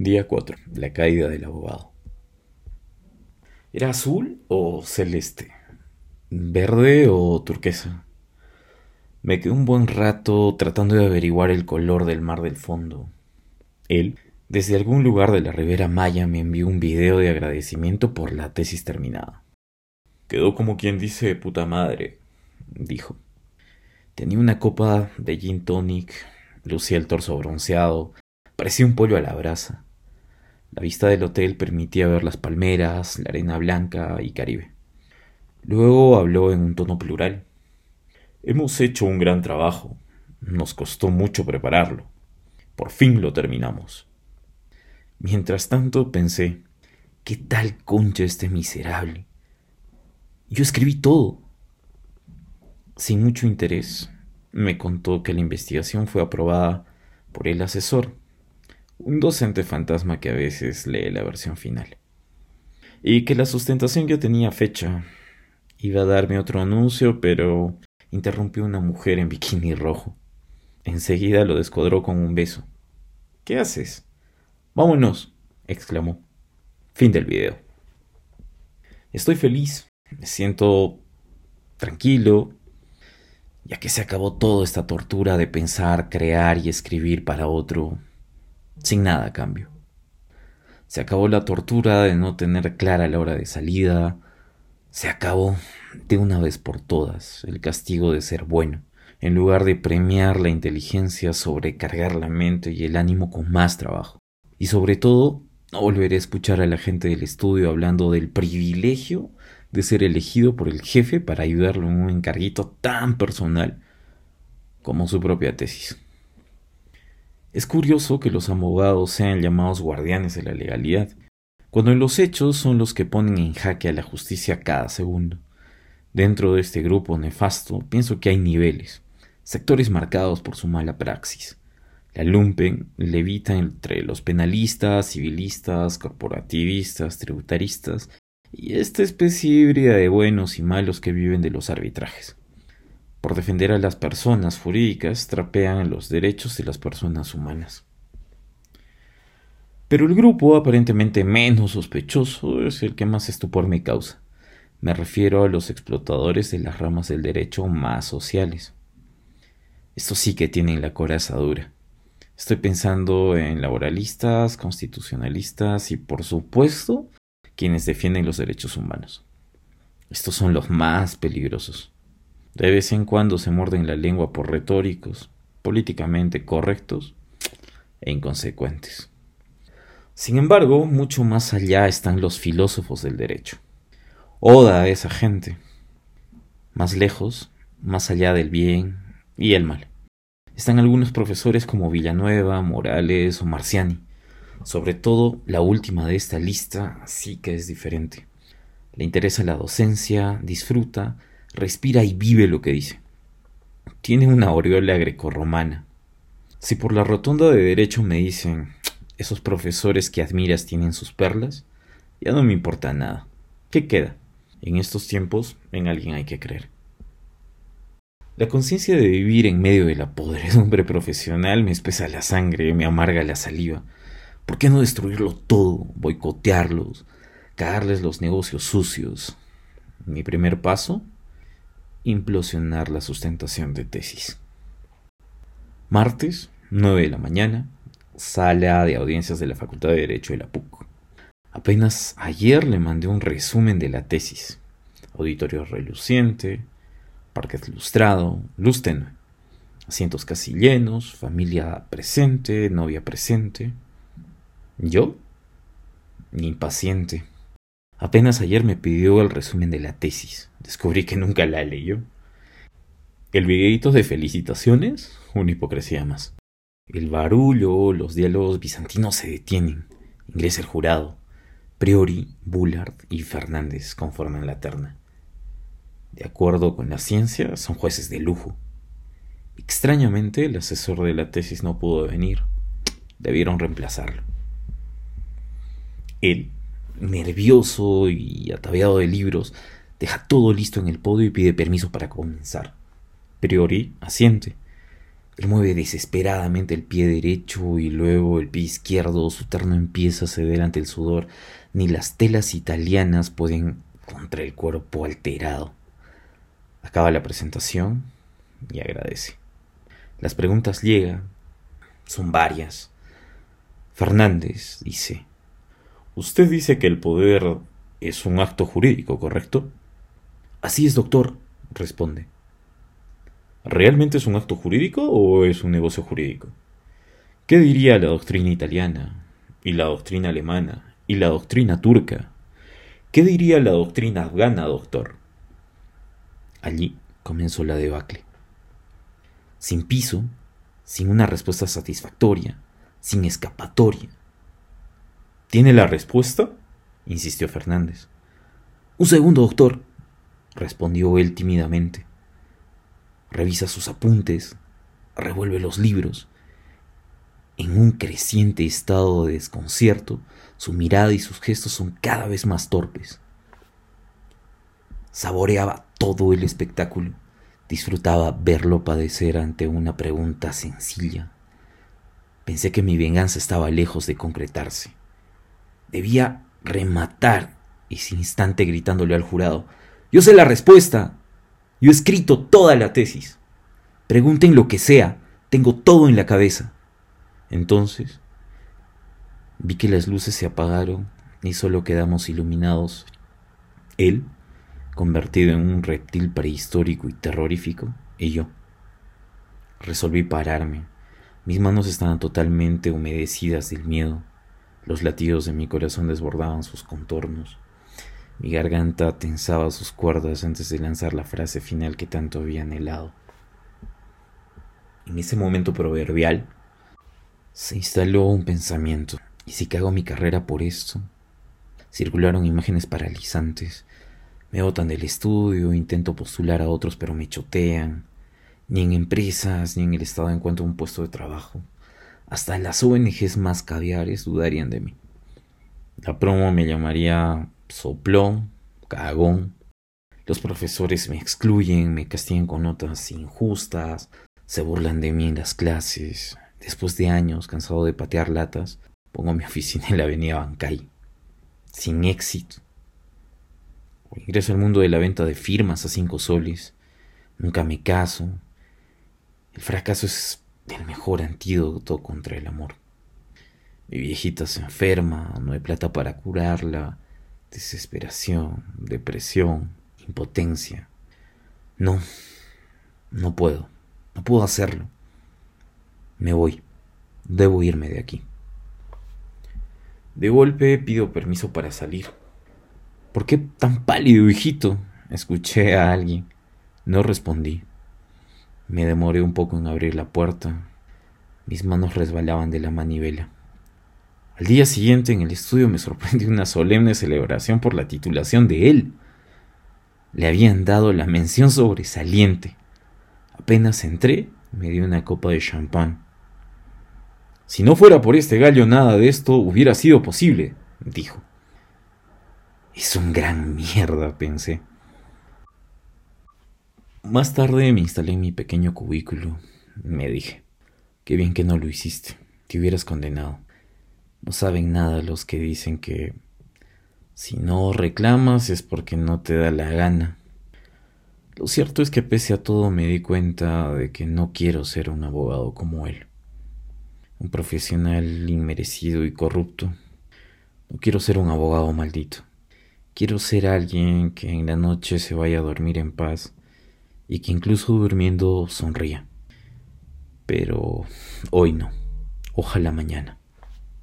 Día 4. La caída del abogado. ¿Era azul o celeste? ¿Verde o turquesa? Me quedé un buen rato tratando de averiguar el color del mar del fondo. Él, desde algún lugar de la Ribera Maya, me envió un video de agradecimiento por la tesis terminada. Quedó como quien dice puta madre, dijo. Tenía una copa de gin tonic, lucía el torso bronceado, parecía un pollo a la brasa. La vista del hotel permitía ver las palmeras, la arena blanca y Caribe. Luego habló en un tono plural. Hemos hecho un gran trabajo. Nos costó mucho prepararlo. Por fin lo terminamos. Mientras tanto pensé, ¿qué tal concha este miserable? Yo escribí todo. Sin mucho interés, me contó que la investigación fue aprobada por el asesor un docente fantasma que a veces lee la versión final. Y que la sustentación ya tenía fecha. Iba a darme otro anuncio, pero interrumpió una mujer en bikini rojo. Enseguida lo descuadró con un beso. ¿Qué haces? Vámonos, exclamó. Fin del video. Estoy feliz, me siento tranquilo, ya que se acabó toda esta tortura de pensar, crear y escribir para otro sin nada a cambio. Se acabó la tortura de no tener clara la hora de salida. Se acabó de una vez por todas el castigo de ser bueno. En lugar de premiar la inteligencia, sobrecargar la mente y el ánimo con más trabajo. Y sobre todo, no volveré a escuchar a la gente del estudio hablando del privilegio de ser elegido por el jefe para ayudarlo en un encarguito tan personal como su propia tesis. Es curioso que los abogados sean llamados guardianes de la legalidad, cuando en los hechos son los que ponen en jaque a la justicia cada segundo. Dentro de este grupo nefasto pienso que hay niveles, sectores marcados por su mala praxis. La lumpen levita entre los penalistas, civilistas, corporativistas, tributaristas y esta especie híbrida de buenos y malos que viven de los arbitrajes por defender a las personas jurídicas, trapean los derechos de las personas humanas. Pero el grupo aparentemente menos sospechoso es el que más estupor me causa. Me refiero a los explotadores de las ramas del derecho más sociales. Estos sí que tienen la coraza dura. Estoy pensando en laboralistas, constitucionalistas y, por supuesto, quienes defienden los derechos humanos. Estos son los más peligrosos. De vez en cuando se muerden la lengua por retóricos, políticamente correctos e inconsecuentes. Sin embargo, mucho más allá están los filósofos del derecho. Oda a esa gente. Más lejos, más allá del bien y el mal. Están algunos profesores como Villanueva, Morales o Marciani. Sobre todo, la última de esta lista sí que es diferente. Le interesa la docencia, disfruta respira y vive lo que dice. Tiene una aureola grecorromana. Si por la rotonda de derecho me dicen, esos profesores que admiras tienen sus perlas, ya no me importa nada. ¿Qué queda? En estos tiempos, en alguien hay que creer. La conciencia de vivir en medio de la podredumbre profesional me espesa la sangre, me amarga la saliva. ¿Por qué no destruirlo todo, boicotearlos, cagarles los negocios sucios? Mi primer paso, implosionar la sustentación de tesis. Martes, 9 de la mañana, sala de audiencias de la Facultad de Derecho de la PUC. Apenas ayer le mandé un resumen de la tesis. Auditorio reluciente, parquet lustrado, luz. Asientos casi llenos, familia presente, novia presente. Yo, impaciente. Apenas ayer me pidió el resumen de la tesis. Descubrí que nunca la leyó. El videito de felicitaciones, una hipocresía más. El barullo, los diálogos bizantinos se detienen. Ingresa el jurado. Priori, Bullard y Fernández conforman la terna. De acuerdo con la ciencia, son jueces de lujo. Extrañamente, el asesor de la tesis no pudo venir. Debieron reemplazarlo. Él nervioso y ataviado de libros, deja todo listo en el podio y pide permiso para comenzar. Priori asiente. Él mueve desesperadamente el pie derecho y luego el pie izquierdo. Su terno empieza a ceder ante el sudor. Ni las telas italianas pueden contra el cuerpo alterado. Acaba la presentación y agradece. Las preguntas llegan. Son varias. Fernández dice, Usted dice que el poder es un acto jurídico, ¿correcto? Así es, doctor, responde. ¿Realmente es un acto jurídico o es un negocio jurídico? ¿Qué diría la doctrina italiana, y la doctrina alemana, y la doctrina turca? ¿Qué diría la doctrina afgana, doctor? Allí comenzó la debacle. Sin piso, sin una respuesta satisfactoria, sin escapatoria. ¿Tiene la respuesta? insistió Fernández. Un segundo, doctor, respondió él tímidamente. Revisa sus apuntes, revuelve los libros. En un creciente estado de desconcierto, su mirada y sus gestos son cada vez más torpes. Saboreaba todo el espectáculo, disfrutaba verlo padecer ante una pregunta sencilla. Pensé que mi venganza estaba lejos de concretarse. Debía rematar ese instante gritándole al jurado, yo sé la respuesta. Yo he escrito toda la tesis. Pregunten lo que sea, tengo todo en la cabeza. Entonces, vi que las luces se apagaron y solo quedamos iluminados. Él, convertido en un reptil prehistórico y terrorífico, y yo. Resolví pararme. Mis manos estaban totalmente humedecidas del miedo. Los latidos de mi corazón desbordaban sus contornos. Mi garganta tensaba sus cuerdas antes de lanzar la frase final que tanto había anhelado. En ese momento proverbial se instaló un pensamiento. ¿Y si cago mi carrera por esto? Circularon imágenes paralizantes. Me botan del estudio, intento postular a otros pero me chotean. Ni en empresas ni en el Estado encuentro un puesto de trabajo. Hasta las ONGs más caviares dudarían de mí. La promo me llamaría soplón, cagón. Los profesores me excluyen, me castigan con notas injustas, se burlan de mí en las clases. Después de años, cansado de patear latas, pongo mi oficina en la avenida Bancay. Sin éxito. Ingreso al mundo de la venta de firmas a cinco soles. Nunca me caso. El fracaso es el mejor antídoto contra el amor. Mi viejita se enferma, no hay plata para curarla, desesperación, depresión, impotencia. No, no puedo, no puedo hacerlo. Me voy, debo irme de aquí. De golpe pido permiso para salir. ¿Por qué tan pálido, hijito? Escuché a alguien. No respondí. Me demoré un poco en abrir la puerta. Mis manos resbalaban de la manivela. Al día siguiente en el estudio me sorprendió una solemne celebración por la titulación de él. Le habían dado la mención sobresaliente. Apenas entré, me dio una copa de champán. Si no fuera por este gallo, nada de esto hubiera sido posible, dijo. Es un gran mierda, pensé. Más tarde me instalé en mi pequeño cubículo. Me dije, qué bien que no lo hiciste, te hubieras condenado. No saben nada los que dicen que si no reclamas es porque no te da la gana. Lo cierto es que pese a todo me di cuenta de que no quiero ser un abogado como él. Un profesional inmerecido y corrupto. No quiero ser un abogado maldito. Quiero ser alguien que en la noche se vaya a dormir en paz y que incluso durmiendo sonría. Pero hoy no. Ojalá mañana.